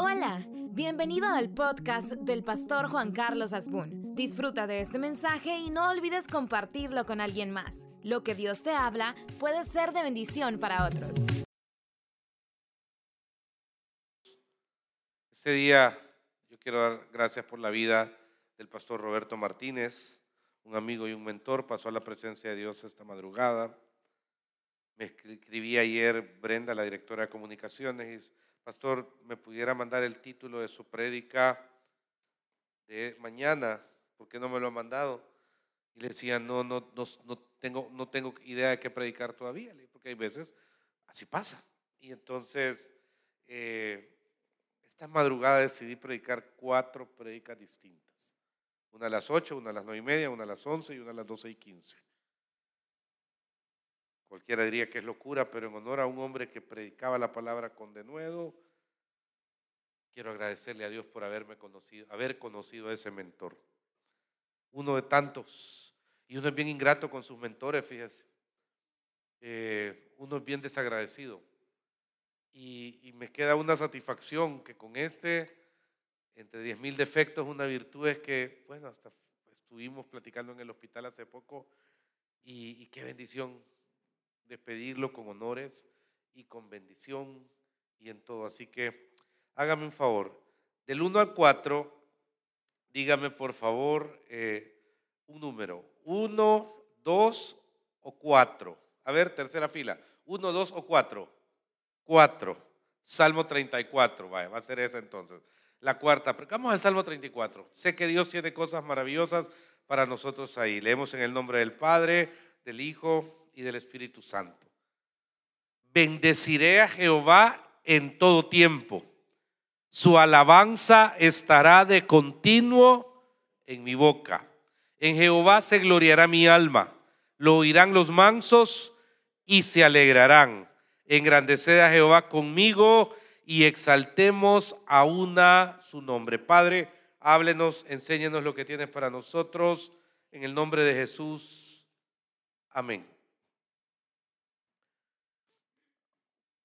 Hola, bienvenido al podcast del pastor Juan Carlos Asbun. Disfruta de este mensaje y no olvides compartirlo con alguien más. Lo que Dios te habla puede ser de bendición para otros. Este día yo quiero dar gracias por la vida del pastor Roberto Martínez, un amigo y un mentor, pasó a la presencia de Dios esta madrugada. Me escribí ayer Brenda, la directora de comunicaciones, y pastor, ¿me pudiera mandar el título de su prédica de mañana? ¿Por qué no me lo ha mandado? Y le decía, no, no, no, tengo, no tengo idea de qué predicar todavía, porque hay veces así pasa. Y entonces, eh, esta madrugada decidí predicar cuatro prédicas distintas. Una a las ocho, una a las nueve y media, una a las once y una a las doce y quince. Cualquiera diría que es locura, pero en honor a un hombre que predicaba la palabra con denuedo, quiero agradecerle a Dios por haberme conocido, haber conocido a ese mentor. Uno de tantos. Y uno es bien ingrato con sus mentores, fíjese. Eh, uno es bien desagradecido. Y, me queda una satisfacción que con este, entre 10 mil defectos, una virtud es que, bueno, hasta estuvimos platicando en el hospital hace poco y qué bendición despedirlo con honores y con bendición y en todo. Así que hágame un favor. Del 1 al 4, dígame por favor eh, un número. 1, 2 o 4. A ver, tercera fila. 1, 2 o 4. 4. Salmo 34, vaya, va a ser esa entonces. La cuarta, pero vamos al Salmo 34. Sé que Dios tiene cosas maravillosas para nosotros ahí. Leemos en el nombre del Padre, del Hijo y del Espíritu Santo. Bendeciré a Jehová en todo tiempo. Su alabanza estará de continuo en mi boca. En Jehová se gloriará mi alma. Lo oirán los mansos y se alegrarán. Engrandeced a Jehová conmigo y exaltemos a una su nombre. Padre, háblenos, enséñenos lo que tienes para nosotros. En el nombre de Jesús. Amén.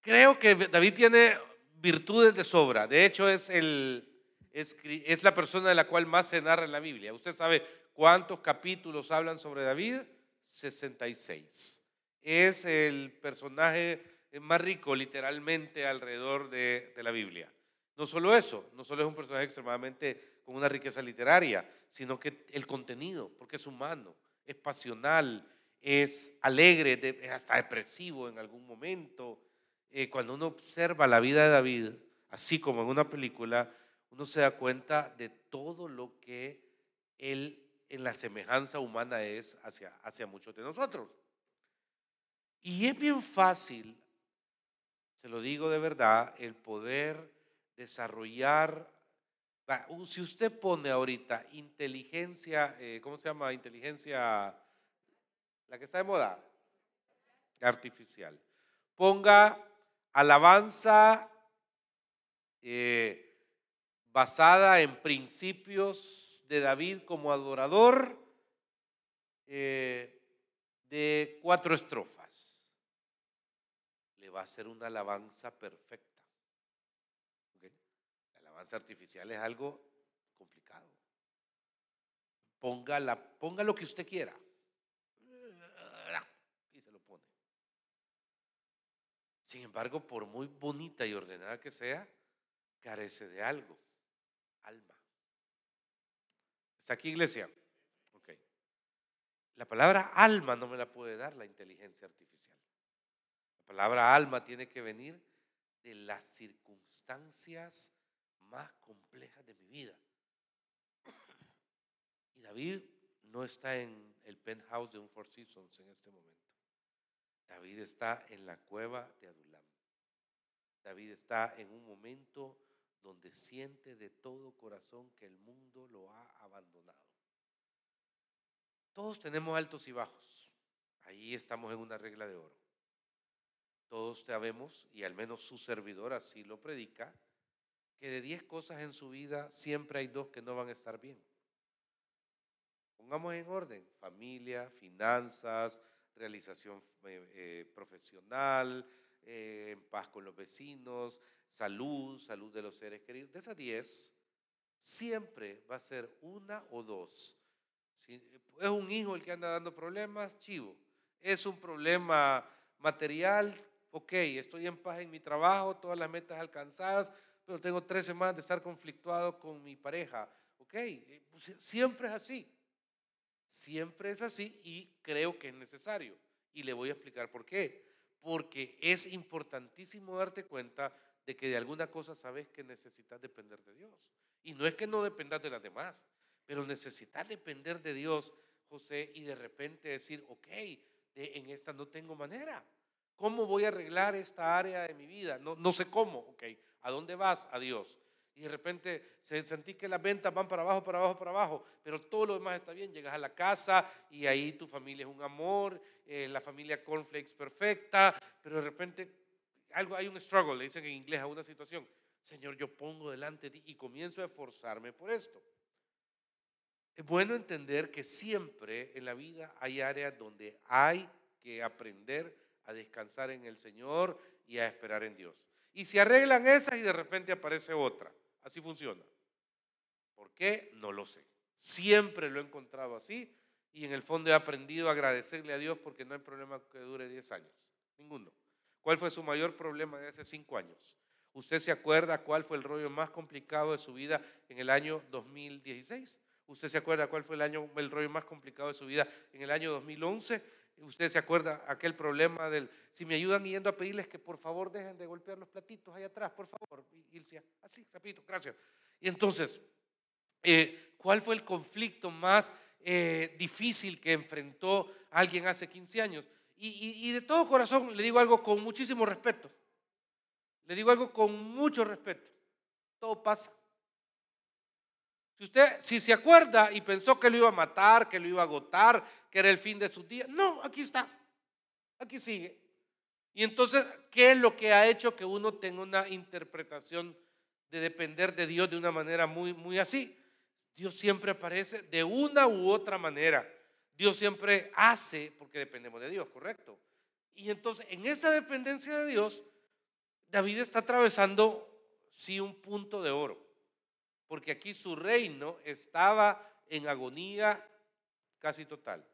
Creo que David tiene virtudes de sobra. De hecho, es, el, es, la persona de la cual más se narra en la Biblia. Usted sabe cuántos capítulos hablan sobre David. 66. Es el personaje más rico literalmente alrededor de, de la Biblia. No solo eso, no solo es un personaje extremadamente con una riqueza literaria, sino que el contenido, porque es humano, es pasional, es alegre, es hasta depresivo en algún momento, eh, cuando uno observa la vida de David, así como en una película, uno se da cuenta de todo lo que él en la semejanza humana es hacia, hacia muchos de nosotros. Y es bien fácil, se lo digo de verdad, el poder desarrollar, si usted pone ahorita inteligencia, eh, ¿cómo se llama? Inteligencia, la que está de moda, artificial. Ponga alabanza eh, basada en principios de David como adorador eh, de cuatro estrofas. Le va a hacer una alabanza perfecta. La alabanza artificial es algo complicado. Ponga, ponga lo que usted quiera. Sin embargo, por muy bonita y ordenada que sea, carece de algo, alma. ¿Está aquí, iglesia? Ok. La palabra alma no me la puede dar la inteligencia artificial. La palabra alma tiene que venir de las circunstancias más complejas de mi vida. Y David no está en el penthouse de un Four Seasons en este momento. David está en la cueva de Adulam. David está en un momento donde siente de todo corazón que el mundo lo ha abandonado. Todos tenemos altos y bajos. Ahí estamos en una regla de oro. Todos sabemos, y al menos su servidor así lo predica, que de 10 cosas en su vida siempre hay dos que no van a estar bien. Pongamos en orden, familia, finanzas, realización eh, eh, profesional, eh, en paz con los vecinos, salud, salud de los seres queridos. De esas 10, siempre va a ser una o dos. Si es un hijo el que anda dando problemas, chivo. Es un problema material, ok, estoy en paz en mi trabajo, todas las metas alcanzadas, pero tengo tres semanas de estar conflictuado con mi pareja. Ok, siempre es así. Siempre es así y creo que es necesario. Y le voy a explicar por qué. Porque es importantísimo darte cuenta de que de alguna cosa sabes que necesitas depender de Dios. Y no es que no dependas de las demás, pero necesitas depender de Dios, José, y de repente decir, ok, en esta no tengo manera. ¿Cómo voy a arreglar esta área de mi vida? No, sé cómo, ok. ¿A dónde vas? A Dios y de repente se sentí que las ventas van para abajo, para abajo, para abajo, pero todo lo demás está bien. Llegas a la casa y ahí tu familia es un amor, eh, la familia cornflakes perfecta, pero de repente algo hay un struggle, le dicen en inglés a una situación. Señor, yo pongo delante de ti y comienzo a esforzarme por esto. Es bueno entender que siempre en la vida hay áreas donde hay que aprender a descansar en el Señor y a esperar en Dios. Y se arreglan esas y de repente aparece otra. Así funciona. ¿Por qué? No lo sé. Siempre lo he encontrado así y en el fondo he aprendido a agradecerle a Dios porque no hay problema que dure 10 años. Ninguno. ¿Cuál fue su mayor problema de hace 5 años? ¿Usted se acuerda cuál fue el rollo más complicado de su vida en el año 2016? ¿Usted se acuerda cuál fue el, año, el rollo más complicado de su vida en el año 2011? Usted se acuerda aquel problema del, si me ayudan yendo a pedirles que por favor dejen de golpear los platitos ahí atrás, por favor. Decía, así, repito, gracias. Y entonces, eh, ¿cuál fue el conflicto más eh, difícil que enfrentó alguien hace 15 años? Y, y de todo corazón le digo algo con muchísimo respeto. Le digo algo con mucho respeto. Todo pasa. Si usted, si se acuerda y pensó que lo iba a matar, que lo iba a agotar, que era el fin de su día, no, aquí está, aquí sigue. Y entonces, ¿qué es lo que ha hecho que uno tenga una interpretación de depender de Dios de una manera muy, muy así? Dios siempre aparece de una u otra manera. Dios siempre hace porque dependemos de Dios, ¿correcto? Y entonces, en esa dependencia de Dios, David está atravesando, sí, un punto de oro porque aquí su reino estaba en agonía casi total.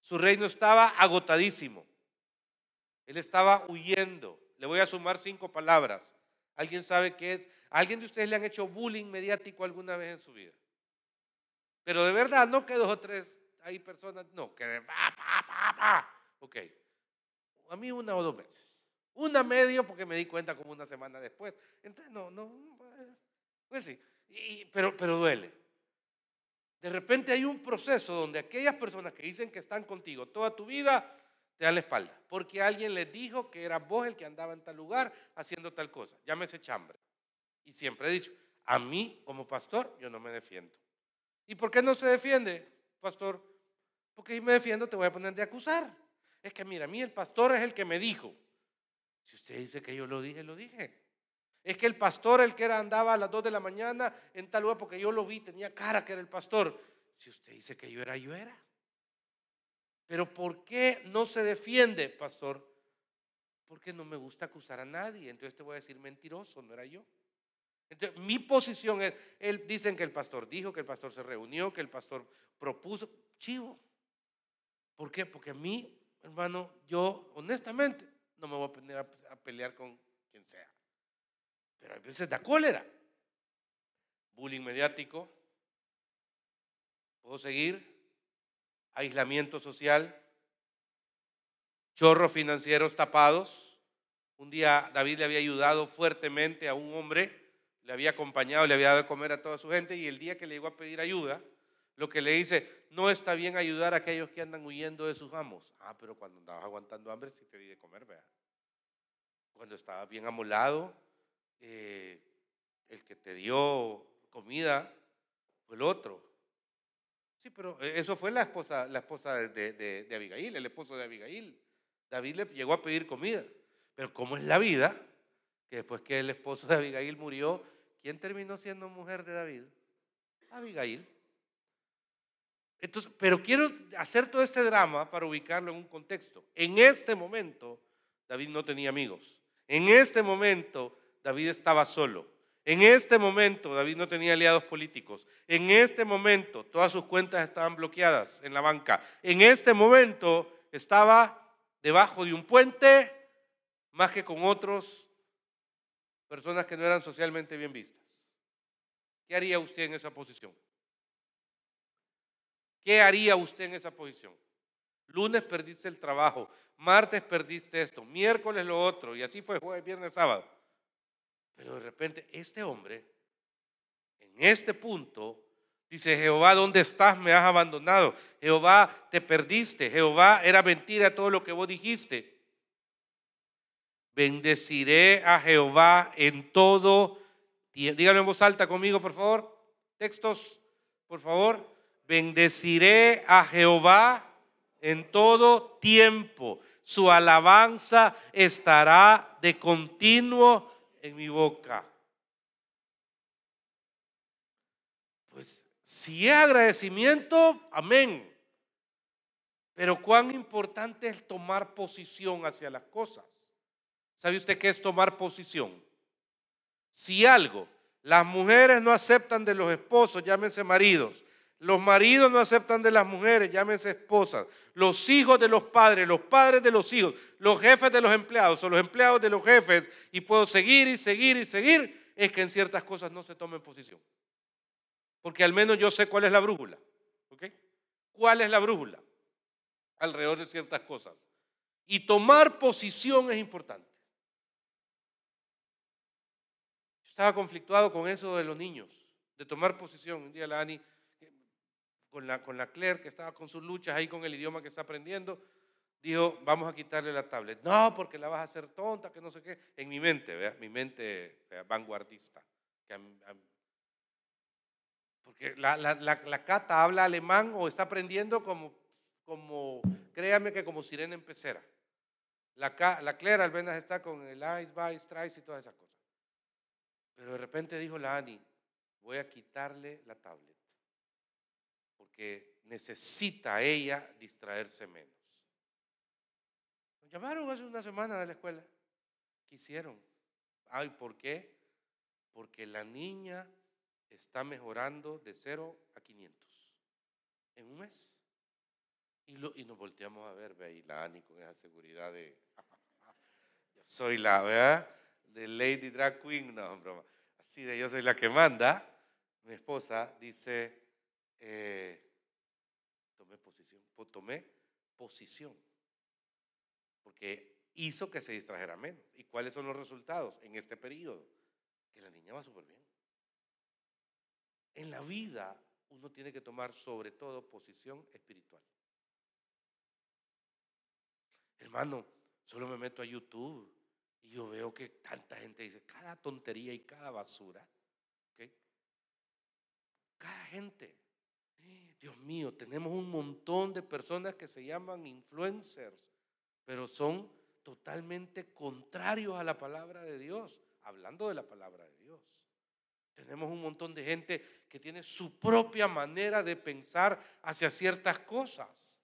Su reino estaba agotadísimo. Él estaba huyendo. Le voy a sumar cinco palabras. ¿Alguien sabe qué es? alguien de ustedes le han hecho bullying mediático alguna vez en su vida? Pero de verdad, no que dos o tres hay personas, no, que pa, pa, pa, pa. Ok. A mí una o dos veces. Una medio porque me di cuenta como una semana después. Entonces, no, no, pues sí pero, pero duele. De repente hay un proceso donde aquellas personas que dicen que están contigo toda tu vida te dan la espalda, porque alguien les dijo que eras vos el que andaba en tal lugar haciendo tal cosa. Llámese chambre. Y siempre he dicho, a mí como pastor yo no me defiendo. ¿Y por qué no se defiende, pastor? Porque si me defiendo te voy a poner de acusar. Es que mira, a mí el pastor es el que me dijo. Si usted dice que yo lo dije, lo dije. Es que el pastor, el que era, andaba a las 2 de la mañana en tal lugar, porque yo lo vi, tenía cara que era el pastor. Si usted dice que yo era, yo era. Pero ¿por qué no se defiende, pastor? Porque no me gusta acusar a nadie. Entonces te voy a decir mentiroso, no era yo. Entonces, mi posición es, él dicen que el pastor dijo, que el pastor se reunió, que el pastor propuso. Chivo. ¿Por qué? Porque a mí, hermano, yo honestamente no me voy a poner a pelear con quien sea. Pero a veces da cólera. Bullying mediático. ¿Puedo seguir? Aislamiento social. Chorros financieros tapados. Un día David le había ayudado fuertemente a un hombre, le había acompañado, le había dado de comer a toda su gente y el día que le llegó a pedir ayuda, lo que le dice, no está bien ayudar a aquellos que andan huyendo de sus amos. Ah, pero cuando andabas aguantando hambre sí te di de comer, vea. Cuando estaba bien amolado, eh, el que te dio comida fue el otro. Sí, pero e, eso fue la esposa, la esposa de, de, Abigail, el esposo de Abigail. David le llegó a pedir comida. Pero como es la vida, que después que el esposo de Abigail murió, ¿quién terminó siendo mujer de David? Abigail. Entonces, pero quiero hacer todo este drama para ubicarlo en un contexto. En este momento, David no tenía amigos. En este momento, David estaba solo. En este momento, David no tenía aliados políticos. En este momento, todas sus cuentas estaban bloqueadas en la banca. En este momento, estaba debajo de un puente más que con otros personas que no eran socialmente bien vistas. ¿Qué haría usted en esa posición? ¿Qué haría usted en esa posición? Lunes perdiste el trabajo, martes perdiste esto, miércoles lo otro, y así fue jueves, viernes, sábado. Pero de repente este hombre, en este punto, dice, Jehová, ¿dónde estás? Me has abandonado. Jehová, te perdiste. Jehová, era mentira todo lo que vos dijiste. Bendeciré a Jehová en todo Díganlo en voz alta conmigo, por favor. Textos, por favor. Bendeciré a Jehová en todo tiempo. Su alabanza estará de continuo en mi boca. Pues si es agradecimiento, amén. Pero cuán importante es tomar posición hacia las cosas. ¿Sabe usted qué es tomar posición? Si algo las mujeres no aceptan de los esposos, llámense maridos. Los maridos no aceptan de las mujeres, llámense esposas. Los hijos de los padres, los padres de los hijos, los jefes de los empleados o los empleados de los jefes, y puedo seguir y seguir y seguir, es que en ciertas cosas no se tomen posición. Porque al menos yo sé cuál es la brújula. ¿Ok? ¿Cuál es la brújula? Alrededor de ciertas cosas. Y tomar posición es importante. estaba conflictuado con eso de los niños, de tomar posición. Un día la Ani, con la, con la Claire, que estaba con sus luchas ahí con el idioma que está aprendiendo, dijo, vamos a quitarle la tablet. No, porque la vas a hacer tonta, que no sé qué. En mi mente, ¿vea? mi mente vanguardista. porque la, la, la, Cata habla alemán o está aprendiendo como, como, créame que como sirena en pecera. La, la Claire al menos está con el Ice, Vice, Trice y todas esas cosas. Pero de repente dijo la Ani, voy a quitarle la tablet, porque necesita ella distraerse menos. Nos llamaron hace una semana de la escuela. Quisieron. Ay, ¿por qué? Porque la niña está mejorando de 0 a 500 en un mes. Y, lo, y nos volteamos a ver, ve ahí la Ani con esa seguridad de, yo soy la, ¿verdad? de Lady Drag Queen, no, broma. Así de yo soy la que manda. Mi esposa dice, eh, tomé posición, tomé posición, porque hizo que se distrajera menos. ¿Y cuáles son los resultados en este periodo? Que la niña va súper bien. En la vida uno tiene que tomar sobre todo posición espiritual. Hermano, solo me meto a YouTube y yo veo que tanta gente dice cada tontería y cada basura. Cada gente. Dios mío, tenemos un montón de personas que se llaman influencers, pero son totalmente contrarios a la palabra de Dios, hablando de la palabra de Dios. Tenemos un montón de gente que tiene su propia manera de pensar hacia ciertas cosas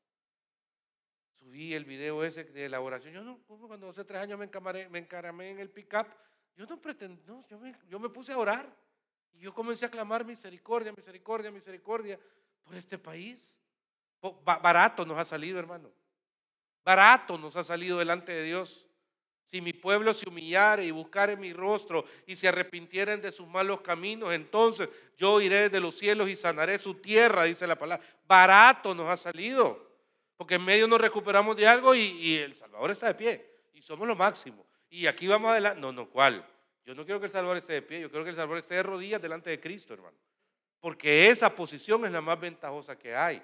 subí el video ese de elaboración. Yo no, cuando hace tres años me, encamaré, me encaramé en el pick-up, yo no pretendí, yo me, yo me puse a orar y yo comencé a clamar misericordia, misericordia, misericordia por este país. Barato nos ha salido, hermano. Barato nos ha salido delante de Dios. Si mi pueblo se humillare y buscare mi rostro y se arrepintieren de sus malos caminos, entonces yo iré de los cielos y sanaré su tierra, dice la palabra. Barato nos ha salido. Porque en medio nos recuperamos de algo y, El Salvador está de pie. Y somos lo máximo. Y aquí vamos adelante. No, no, ¿cuál? Yo no quiero que El Salvador esté de pie. Yo quiero que El Salvador esté de rodillas delante de Cristo, hermano. Porque esa posición es la más ventajosa que hay.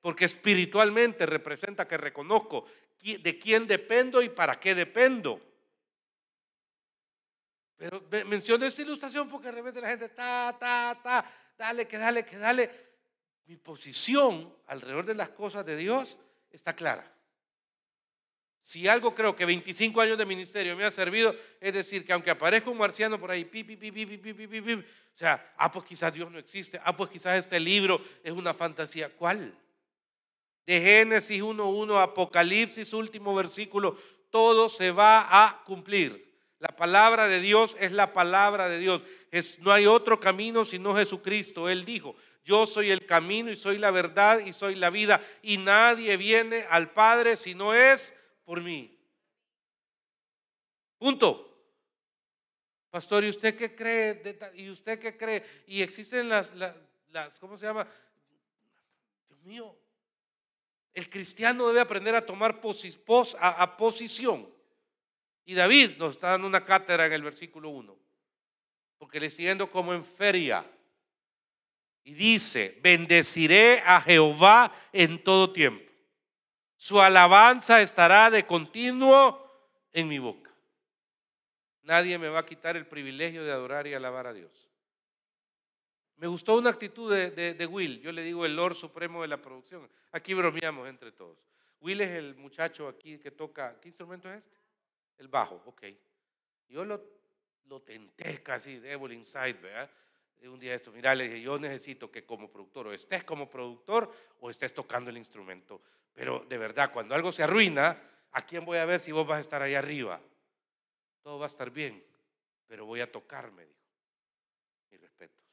Porque espiritualmente representa que reconozco de quién dependo y para qué dependo. Pero menciono esta ilustración porque de repente la gente, ta, ta, ta, dale, que dale, que dale. Mi posición alrededor de las cosas de Dios está clara. Si algo creo que 25 años de ministerio me ha servido, es decir, que aunque aparezca un marciano por ahí, pi, pi, pi, pi, o sea, ah, pues quizás Dios no existe, ah, pues quizás este libro es una fantasía. ¿Cuál? De Génesis 1.1, Apocalipsis, último versículo, todo se va a cumplir. La palabra de Dios es la palabra de Dios. No hay otro camino sino Jesucristo. Él dijo, yo soy el camino y soy la verdad y soy la vida. Y nadie viene al Padre si no es por mí. Punto. Pastor, ¿y usted qué cree? ¿Y usted qué cree? Y existen las, las, ¿cómo se llama? Dios mío, el cristiano debe aprender a tomar a posición. Y David nos está dando una cátedra en el versículo 1, porque le siguiendo como en feria. Y dice, bendeciré a Jehová en todo tiempo. Su alabanza estará de continuo en mi boca. Nadie me va a quitar el privilegio de adorar y alabar a Dios. Me gustó una actitud de, de, Will, yo le digo el Lord Supremo de la producción. Aquí bromeamos entre todos. Will es el muchacho aquí que toca, ¿qué instrumento es este? El bajo, ok. Yo lo, lo tenté casi, Devil Inside, ¿verdad? Un día esto, mira, le dije, yo necesito que como productor, o estés como productor o estés tocando el instrumento. Pero de verdad, cuando algo se arruina, ¿a quién voy a ver si vos vas a estar ahí arriba? Todo va a estar bien, pero voy a tocarme, dijo. Mis respetos.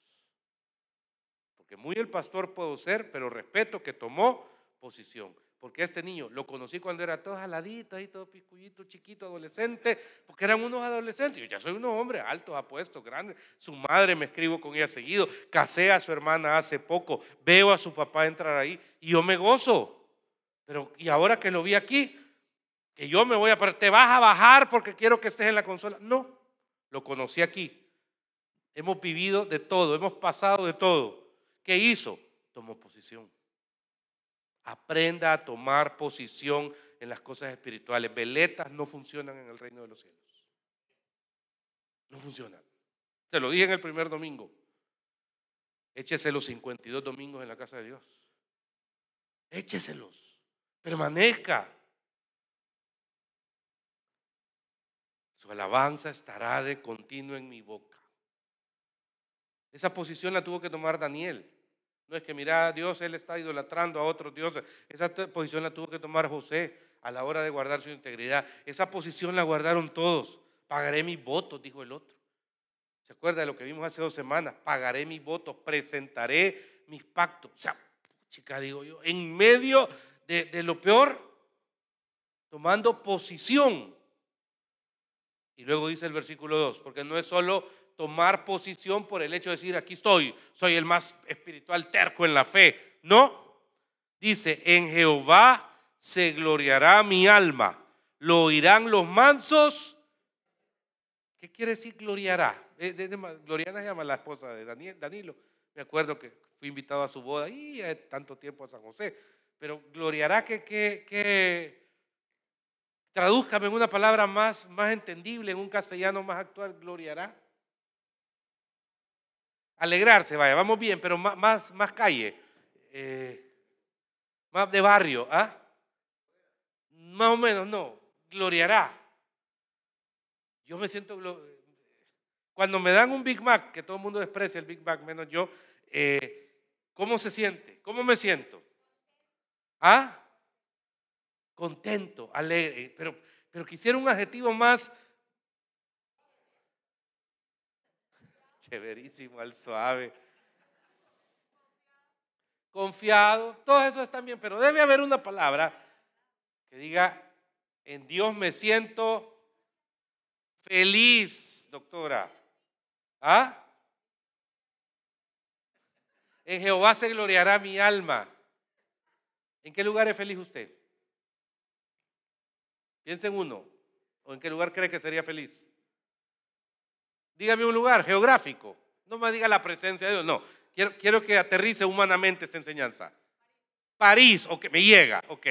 Porque muy el pastor puedo ser, pero respeto que tomó posición. Porque este niño lo conocí cuando era todo jaladito, ahí todo piscullito, chiquito, adolescente, porque eran unos adolescentes. Yo ya soy un hombre alto, apuesto, grande. Su madre me escribo con ella seguido. Casé a su hermana hace poco. Veo a su papá entrar ahí y yo me gozo. Pero, y ahora que lo vi aquí, que yo me voy a te vas a bajar porque quiero que estés en la consola. No, lo conocí aquí. Hemos vivido de todo, hemos pasado de todo. ¿Qué hizo? Tomó posición. Aprenda a tomar posición en las cosas espirituales. Veletas no funcionan en el reino de los cielos. No funcionan. Te lo dije en el primer domingo. Échese los 52 domingos en la casa de Dios. Écheselos. Permanezca. Su alabanza estará de continuo en mi boca. Esa posición la tuvo que tomar Daniel. No es que, mira, Dios, él está idolatrando a otros dioses. Esa posición la tuvo que tomar José a la hora de guardar su integridad. Esa posición la guardaron todos. Pagaré mis votos, dijo el otro. ¿Se acuerda de lo que vimos hace dos semanas? Pagaré mis votos, presentaré mis pactos. O sea, chica, digo yo, en medio de, de lo peor, tomando posición. Y luego dice el versículo 2, porque no es solo tomar posición por el hecho de decir, aquí estoy, soy el más espiritual terco en la fe. No, dice, en Jehová se gloriará mi alma, lo oirán los mansos. ¿Qué quiere decir gloriará? Gloriana se llama la esposa de Daniel, Danilo. Me acuerdo que fui invitado a su boda y tanto tiempo a San José. Pero gloriará que, que, que tradúzcame en una palabra más, más entendible, en un castellano más actual, gloriará. Alegrarse, vaya, vamos bien, pero más, más, calle, eh, más de barrio, ¿ah? Más o menos, no, gloriará. Yo me siento, cuando me dan un Big Mac, que todo el mundo desprecia el Big Mac, menos yo, eh, ¿cómo se siente? ¿Cómo me siento? ¿Ah? Contento, alegre, pero, pero quisiera un adjetivo más, Chéverísimo, al suave. Confiado, todo eso está bien, pero debe haber una palabra que diga, en Dios me siento feliz, doctora. ¿Ah? En Jehová se gloriará mi alma. ¿En qué lugar es feliz usted? Piensa en uno. ¿O en qué lugar cree que sería feliz? Dígame un lugar geográfico. No me diga la presencia de Dios. No, quiero, que aterrice humanamente esta enseñanza. París, ok, me llega, ok.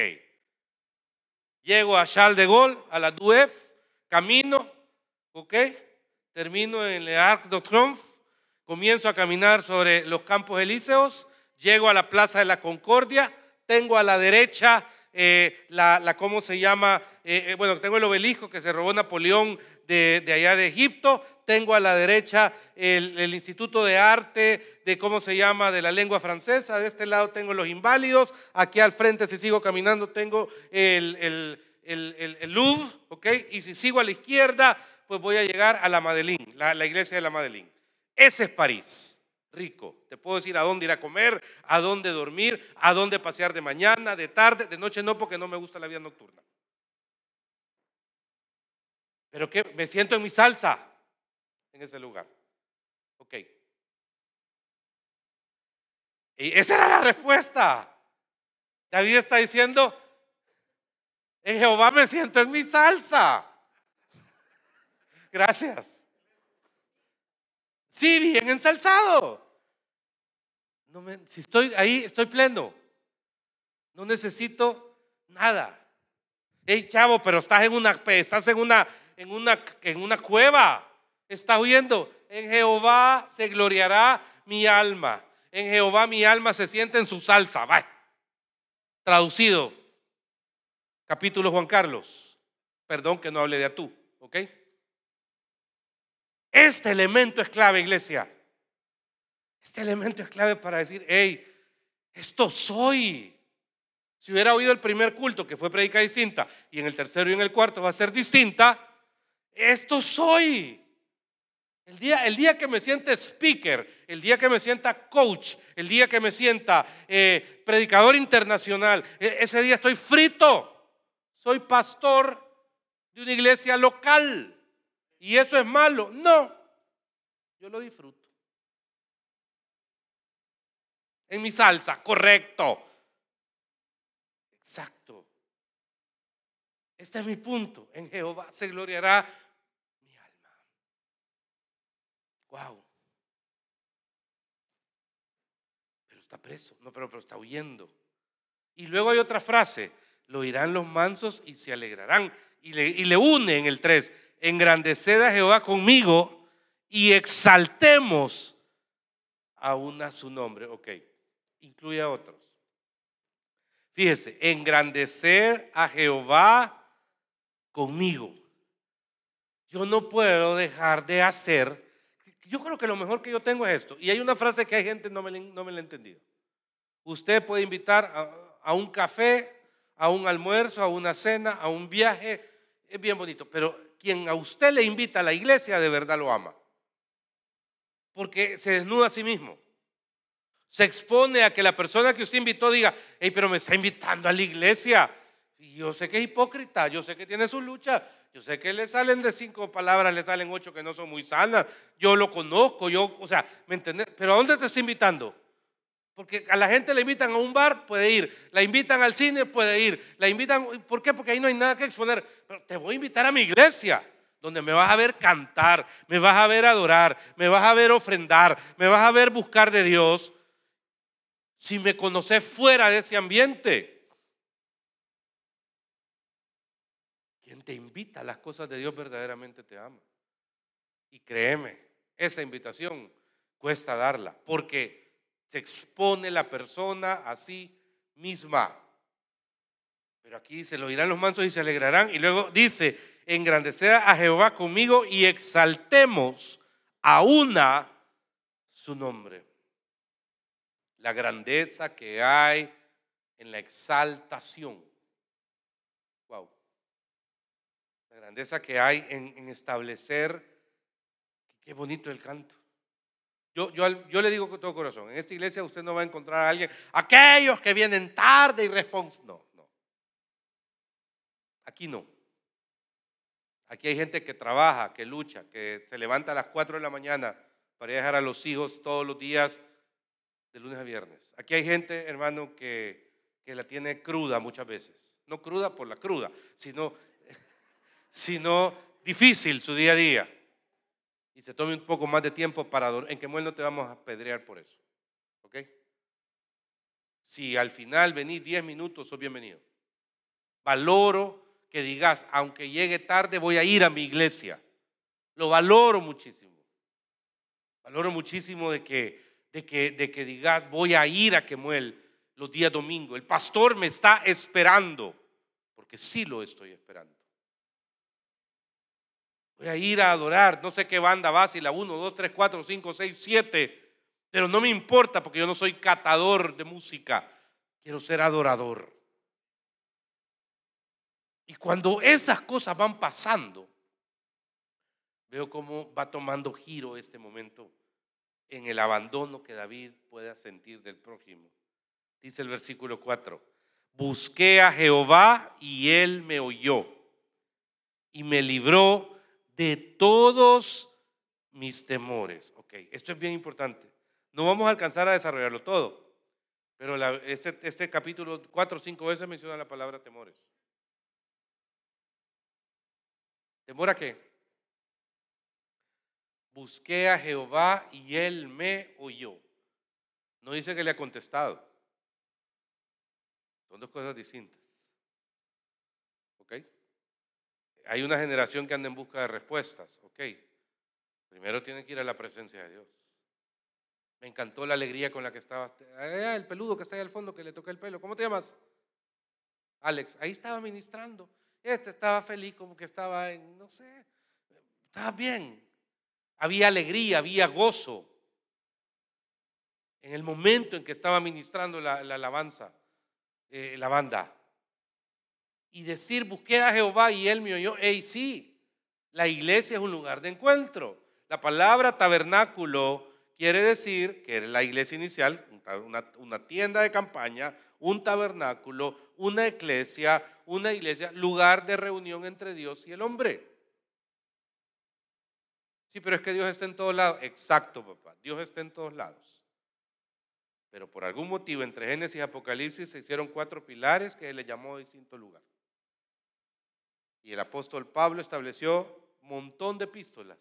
Llego a Charles de Gaulle, a la DUEF, camino, ok. Termino en Le Arc de Triomphe, comienzo a caminar sobre los campos elíseos, llego a la Plaza de la Concordia, tengo a la derecha eh, la, ¿cómo se llama? Eh, eh, bueno, tengo el obelisco que se robó Napoleón de allá de Egipto, tengo a la derecha el, Instituto de Arte, de cómo se llama, de la lengua francesa, de este lado tengo los inválidos, aquí al frente si sigo caminando tengo el, Louvre, ¿ok? Y si sigo a la izquierda, pues voy a llegar a la Madeleine, la, la iglesia de la Madeleine. Ese es París, rico. Te puedo decir a dónde ir a comer, a dónde dormir, a dónde pasear de mañana, de tarde, de noche no, porque no me gusta la vida nocturna. Pero que me siento en mi salsa en ese lugar. Ok. Y esa era la respuesta. David está diciendo, en Jehová me siento en mi salsa. Gracias. Sí, bien ensalzado. No me, si estoy ahí, estoy pleno. No necesito nada. Hey, chavo, pero estás en una, estás en una, en una, en una cueva. Estás oyendo. En Jehová se gloriará mi alma. En Jehová mi alma se siente en su salsa. Traducido. Capítulo Juan Carlos. Perdón que no hable de a tú. ¿Ok? Este elemento es clave, iglesia. Este elemento es clave para decir, hey, esto soy. Si hubiera oído el primer culto, que fue predica distinta, y en el tercero y en el cuarto va a ser distinta, esto soy. El día, el día que me sienta speaker, el día que me sienta coach, el día que me sienta eh, predicador internacional, e, ese día estoy frito. Soy pastor de una iglesia local. ¿Y eso es malo? No, yo lo disfruto. En mi salsa, correcto. Exacto. Este es mi punto. En Jehová se gloriará mi alma. Wow. Pero está preso. No, pero, pero está huyendo. Y luego hay otra frase. Lo oirán los mansos y se alegrarán. Y le, y le une en el 3 engrandeced a Jehová conmigo y exaltemos aún a su nombre. Ok, incluye a otros. Fíjese, engrandecer a Jehová conmigo. Yo no puedo dejar de hacer. Yo creo que lo mejor que yo tengo es esto. Y hay una frase que hay gente no me, no me la ha entendido. Usted puede invitar a, a un café, a un almuerzo, a una cena, a un viaje. Es bien bonito, pero quien a usted le invita a la iglesia de verdad lo ama. Porque se desnuda a sí mismo. Se expone a que la persona que usted invitó diga, hey, pero me está invitando a la iglesia. Y yo sé que es hipócrita, yo sé que tiene su lucha, yo sé que le salen de cinco palabras, le salen ocho que no son muy sanas. Yo lo conozco, yo, o sea, ¿me entiendes? Pero ¿a dónde te está invitando? Porque a la gente le invitan a un bar, puede ir. La invitan al cine, puede ir. La invitan, ¿por qué? Porque ahí no hay nada que exponer. Pero te voy a invitar a mi iglesia, donde me vas a ver cantar, me vas a ver adorar, me vas a ver ofrendar, me vas a ver buscar de Dios. Si me conoces fuera de ese ambiente, te invita a las cosas de Dios verdaderamente te ama. Y créeme, esa invitación cuesta darla, porque se expone la persona a sí misma. Pero aquí se lo dirán los mansos y se alegrarán. Y luego dice, engrandecer a Jehová conmigo y exaltemos a una su nombre. La grandeza que hay en la exaltación. Wow. La grandeza que hay en, establecer. Qué bonito el canto. Yo, yo, le digo con todo corazón, en esta iglesia usted no va a encontrar a alguien, aquellos que vienen tarde y responden. No, no. Aquí no. Aquí hay gente que trabaja, que lucha, que se levanta a las 4 de la mañana para dejar a los hijos todos los días de lunes a viernes. Aquí hay gente, hermano, que, que la tiene cruda muchas veces. No cruda por la cruda, sino, sino difícil su día a día y se tome un poco más de tiempo para En Quemuel no te vamos a pedrear por eso. ¿Ok? Si al final venís 10 minutos, sos bienvenido. Valoro que digas, aunque llegue tarde, voy a ir a mi iglesia. Lo valoro muchísimo. Valoro muchísimo de que, de que, de que digas, voy a ir a Quemuel los días domingos. El pastor me está esperando, porque sí lo estoy esperando. Voy a ir a adorar, no sé qué banda va, si la 1, 2, 3, 4, 5, 6, 7, pero no me importa porque yo no soy catador de música, quiero ser adorador. Y cuando esas cosas van pasando, veo cómo va tomando giro este momento en el abandono que David pueda sentir del prójimo. Dice el versículo 4, busqué a Jehová y él me oyó y me libró de todos mis temores. Ok, esto es bien importante. No vamos a alcanzar a desarrollarlo todo, pero este, este capítulo cuatro o cinco veces menciona la palabra temores. ¿Temor a qué? Busqué a Jehová y él me oyó. No dice que le ha contestado. Son dos cosas distintas. ¿Ok? Hay una generación que anda en busca de respuestas. ¿Ok? Primero tiene que ir a la presencia de Dios. Me encantó la alegría con la que estaba. Eh, el peludo que está ahí al fondo que le toca el pelo. ¿Cómo te llamas? Alex. Ahí estaba ministrando. Este estaba feliz como que estaba en, no sé, estaba bien. Había alegría, había gozo. En el momento en que estaba ministrando la, alabanza, eh, la banda. Y decir, busqué a Jehová y él me oyó. Ey, sí, la iglesia es un lugar de encuentro. La palabra tabernáculo quiere decir que era la iglesia inicial, una, tienda de campaña, un tabernáculo, una iglesia, una iglesia, lugar de reunión entre Dios y el hombre. Sí, pero es que Dios está en todos lados. Exacto, papá. Dios está en todos lados. Pero por algún motivo entre Génesis y Apocalipsis se hicieron cuatro pilares que le llamó a distinto lugar. Y el apóstol Pablo estableció un montón de epístolas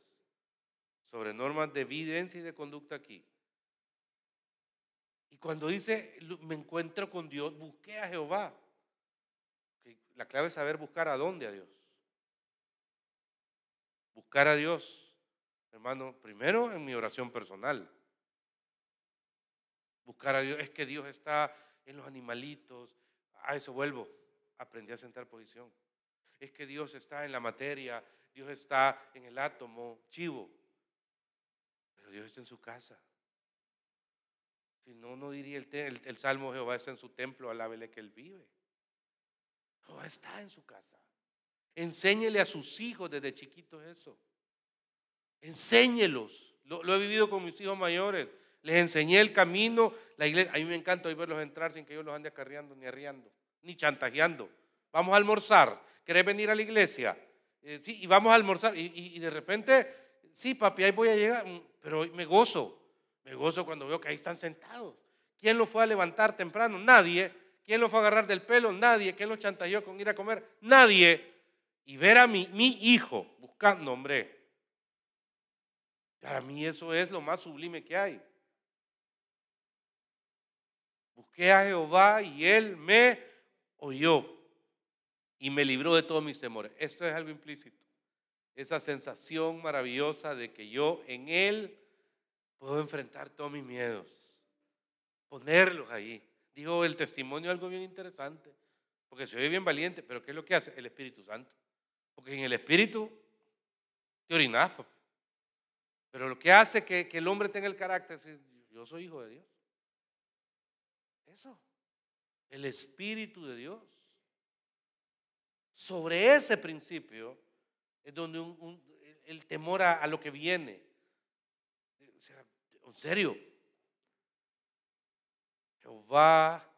sobre normas de evidencia y de conducta aquí. Y cuando dice, me encuentro con Dios, busqué a Jehová. La clave es saber buscar a dónde a Dios. Buscar a Dios, hermano, primero en mi oración personal. Buscar a Dios es que Dios está en los animalitos. A eso vuelvo. Aprendí a sentar posición. Es que Dios está en la materia, Dios está en el átomo, chivo. Dios está en su casa. Si no, no diría el, el, Salmo, Jehová está en su templo, alábele que él vive. Jehová está en su casa. Enséñele a sus hijos desde chiquitos eso. Enséñelos. Lo, lo, he vivido con mis hijos mayores. Les enseñé el camino. La iglesia, a mí me encanta hoy verlos entrar sin que yo los ande acarreando, ni arriando, ni chantajeando. Vamos a almorzar. ¿Querés venir a la iglesia? Eh, sí, y vamos a almorzar. Y, de repente sí, papi, ahí voy a llegar, mm, pero me gozo, me gozo cuando veo que ahí están sentados. ¿Quién lo fue a levantar temprano? Nadie. ¿Quién lo fue a agarrar del pelo? Nadie. ¿Quién lo chantajeó con ir a comer? Nadie. Y ver a mi, mi hijo buscando, hombre. Para mí eso es lo más sublime que hay. Busqué a Jehová y él me oyó y me libró de todos mis temores. Esto es algo implícito esa sensación maravillosa de que yo en Él puedo enfrentar todos mis miedos, ponerlos ahí. Dijo el testimonio algo bien interesante, porque se oye bien valiente, pero ¿qué es lo que hace? El Espíritu Santo. Porque en el Espíritu te orinas, pero lo que hace que, que el hombre tenga el carácter es decir, yo soy hijo de Dios. Eso, el Espíritu de Dios. Sobre ese principio es donde el temor a, lo que viene. O sea, en serio. Jehová.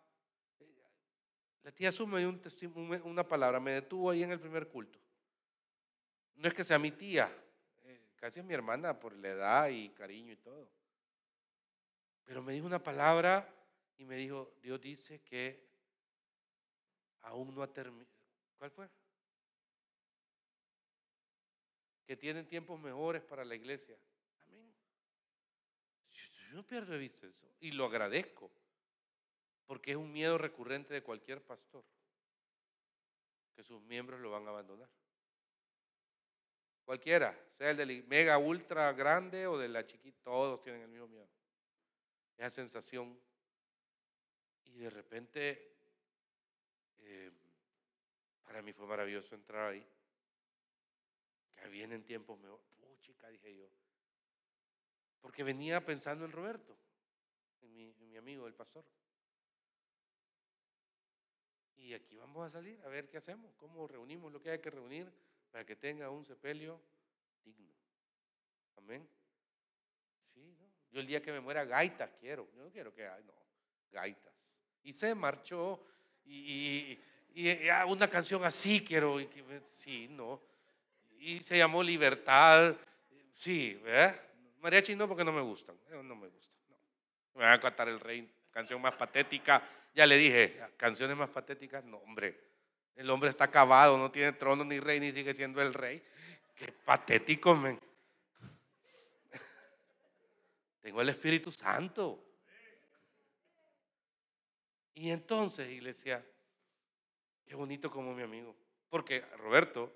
La tía Su me dio un una palabra, me detuvo ahí en el primer culto. No es que sea mi tía, eh, casi es mi hermana por la edad y cariño y todo. Pero me dijo una palabra y me dijo, Dios dice que aún no ha terminado. ¿Cuál fue? que tienen tiempos mejores para la iglesia. Amén. Yo no pierdo de vista eso y lo agradezco porque es un miedo recurrente de cualquier pastor que sus miembros lo van a abandonar. Cualquiera, sea el del mega ultra grande o de la chiquita, todos tienen el mismo miedo. Esa sensación. Y de repente, eh, para mí fue maravilloso entrar ahí vienen tiempos mejor. chica, dije yo. Porque venía pensando en Roberto, en mi, amigo, el pastor. Y aquí vamos a salir a ver qué hacemos, cómo reunimos lo que hay que reunir para que tenga un sepelio digno. Amén. Sí, ¿no? Yo el día que me muera gaita quiero. Yo no quiero que, ay, no, gaitas. Y se marchó y, ah, una canción así quiero. Y, sí, no. Y se llamó Libertad. Sí, ¿verdad? Mariachi no porque no me gustan. Eh, no me gustan. No. Me van a cantar el rey, canción más patética. Ya le dije, canciones más patéticas, no, hombre. El hombre está acabado, no tiene trono ni rey, ni sigue siendo el rey. Qué patético, men. Tengo el Espíritu Santo. Y entonces, iglesia, qué bonito como mi amigo. Porque Roberto,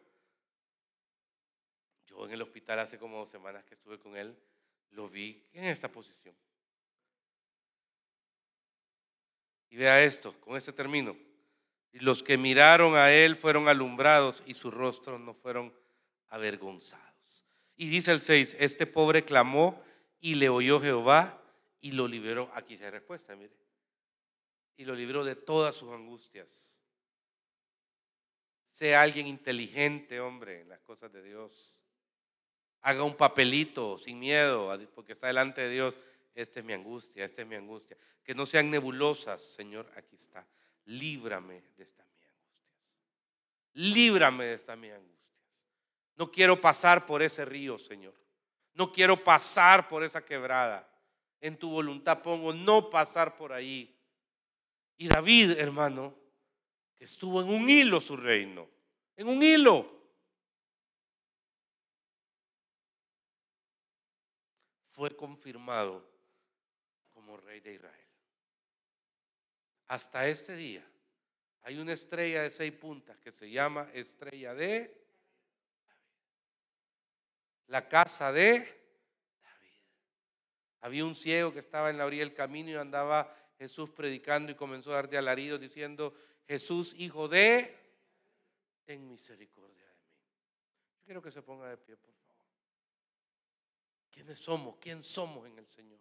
yo en el hospital hace como dos semanas que estuve con él, lo vi en esta posición. Y vea esto, con este término. Y los que miraron a él fueron alumbrados y sus rostros no fueron avergonzados. Y dice el 6, este pobre clamó y le oyó Jehová y lo liberó. Aquí se respuesta, mire. Y lo libró de todas sus angustias. Sea alguien inteligente, hombre, en las cosas de Dios. Haga un papelito sin miedo, porque está delante de Dios. Esta es mi angustia, esta es mi angustia. Que no sean nebulosas, Señor, aquí está. Líbrame de estas mi angustias. Líbrame de estas mi angustias. No quiero pasar por ese río, Señor. No quiero pasar por esa quebrada. En tu voluntad pongo no pasar por ahí. Y David, hermano, que estuvo en un hilo su reino, en un hilo. Fue confirmado como rey de Israel. Hasta este día hay una estrella de seis puntas que se llama estrella de la casa de. Había un ciego que estaba en la orilla del camino y andaba Jesús predicando y comenzó a dar de alaridos diciendo, Jesús, hijo de, ten misericordia de mí. Yo quiero que se ponga de pie, por favor. ¿Quiénes somos? ¿Quién somos en el Señor?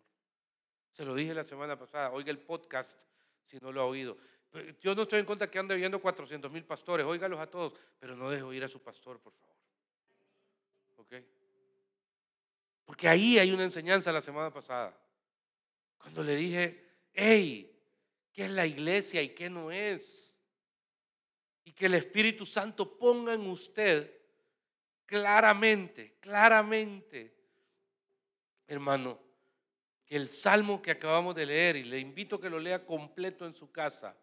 Se lo dije la semana pasada, oiga el podcast si no lo ha oído. Yo no estoy en contra que ande oyendo 400 mil pastores, óigalos a todos, pero no deje oír a su pastor, por favor. ¿Ok? Porque ahí hay una enseñanza la semana pasada. Cuando le dije, hey, ¿qué es la iglesia y qué no es? Y que el Espíritu Santo ponga en usted claramente, claramente, hermano, que el salmo que acabamos de leer, y le invito a que lo lea completo en su casa,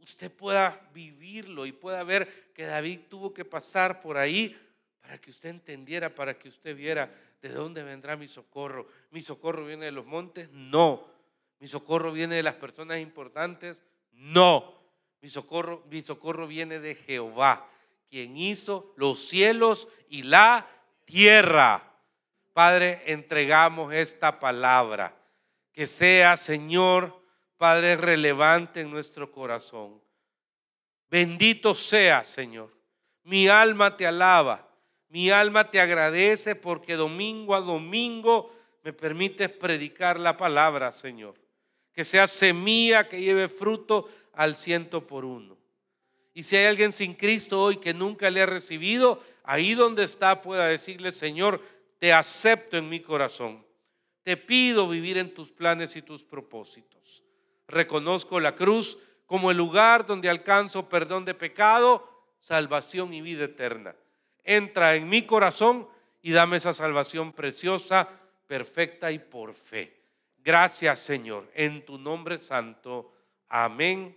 usted pueda vivirlo y pueda ver que David tuvo que pasar por ahí para que usted entendiera, para que usted viera de dónde vendrá mi socorro. ¿Mi socorro viene de los montes? No. ¿Mi socorro viene de las personas importantes? No. Mi socorro, mi socorro viene de Jehová, quien hizo los cielos y la tierra. Padre, entregamos esta palabra. Que sea, Señor, Padre, relevante en nuestro corazón. Bendito sea, Señor. Mi alma te alaba. Mi alma te agradece porque domingo a domingo me permites predicar la palabra, Señor. Que sea semilla que lleve fruto al ciento por uno. Y si hay alguien sin Cristo hoy que nunca le ha recibido, ahí donde está pueda decirle, Señor, te acepto en mi corazón. Te pido vivir en tus planes y tus propósitos. Reconozco la cruz como el lugar donde alcanzo perdón de pecado, salvación y vida eterna entra en mi corazón y dame esa salvación preciosa, perfecta y por fe. Gracias Señor, en tu nombre santo. Amén